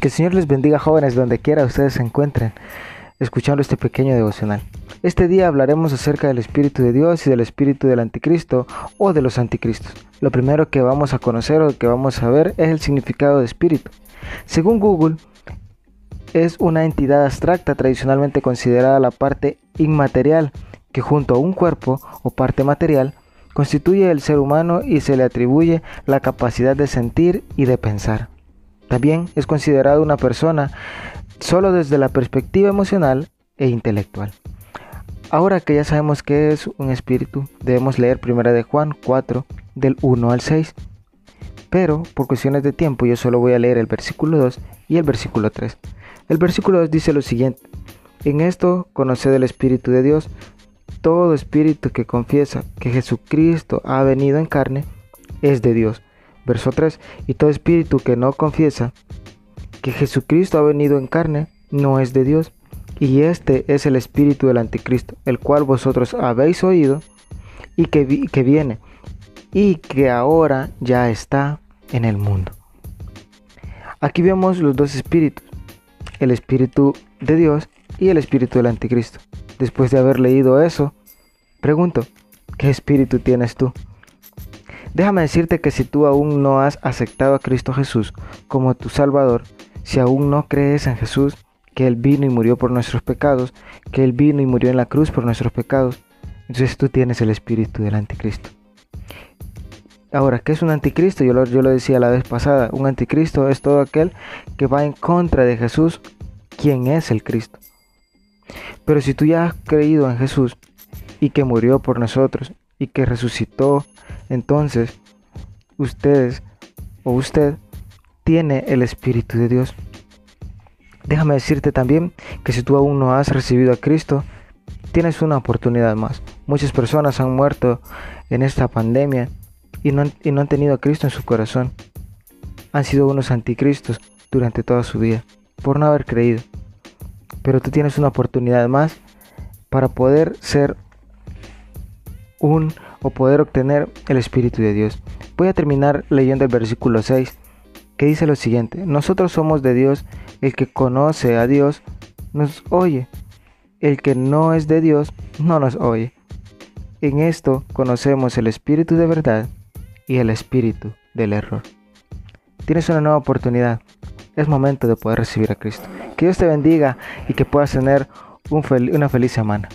Que el Señor les bendiga jóvenes donde quiera ustedes se encuentren, escuchando este pequeño devocional. Este día hablaremos acerca del Espíritu de Dios y del Espíritu del Anticristo o de los anticristos. Lo primero que vamos a conocer o que vamos a ver es el significado de espíritu. Según Google, es una entidad abstracta tradicionalmente considerada la parte inmaterial que junto a un cuerpo o parte material constituye el ser humano y se le atribuye la capacidad de sentir y de pensar. También es considerado una persona solo desde la perspectiva emocional e intelectual. Ahora que ya sabemos qué es un espíritu, debemos leer 1 de Juan 4 del 1 al 6. Pero por cuestiones de tiempo yo solo voy a leer el versículo 2 y el versículo 3. El versículo 2 dice lo siguiente: En esto conoced el espíritu de Dios, todo espíritu que confiesa que Jesucristo ha venido en carne es de Dios. Verso 3. Y todo espíritu que no confiesa que Jesucristo ha venido en carne no es de Dios. Y este es el espíritu del anticristo, el cual vosotros habéis oído y que, que viene y que ahora ya está en el mundo. Aquí vemos los dos espíritus, el espíritu de Dios y el espíritu del anticristo. Después de haber leído eso, pregunto, ¿qué espíritu tienes tú? Déjame decirte que si tú aún no has aceptado a Cristo Jesús como tu Salvador, si aún no crees en Jesús, que Él vino y murió por nuestros pecados, que Él vino y murió en la cruz por nuestros pecados, entonces tú tienes el espíritu del anticristo. Ahora, ¿qué es un anticristo? Yo lo, yo lo decía la vez pasada, un anticristo es todo aquel que va en contra de Jesús, quien es el Cristo. Pero si tú ya has creído en Jesús y que murió por nosotros y que resucitó, entonces ustedes o usted tiene el Espíritu de Dios. Déjame decirte también que si tú aún no has recibido a Cristo, tienes una oportunidad más. Muchas personas han muerto en esta pandemia y no, y no han tenido a Cristo en su corazón. Han sido unos anticristos durante toda su vida por no haber creído. Pero tú tienes una oportunidad más para poder ser un o poder obtener el Espíritu de Dios. Voy a terminar leyendo el versículo 6 que dice lo siguiente, nosotros somos de Dios, el que conoce a Dios nos oye, el que no es de Dios no nos oye. En esto conocemos el Espíritu de verdad y el Espíritu del error. Tienes una nueva oportunidad, es momento de poder recibir a Cristo. Que Dios te bendiga y que puedas tener una feliz semana.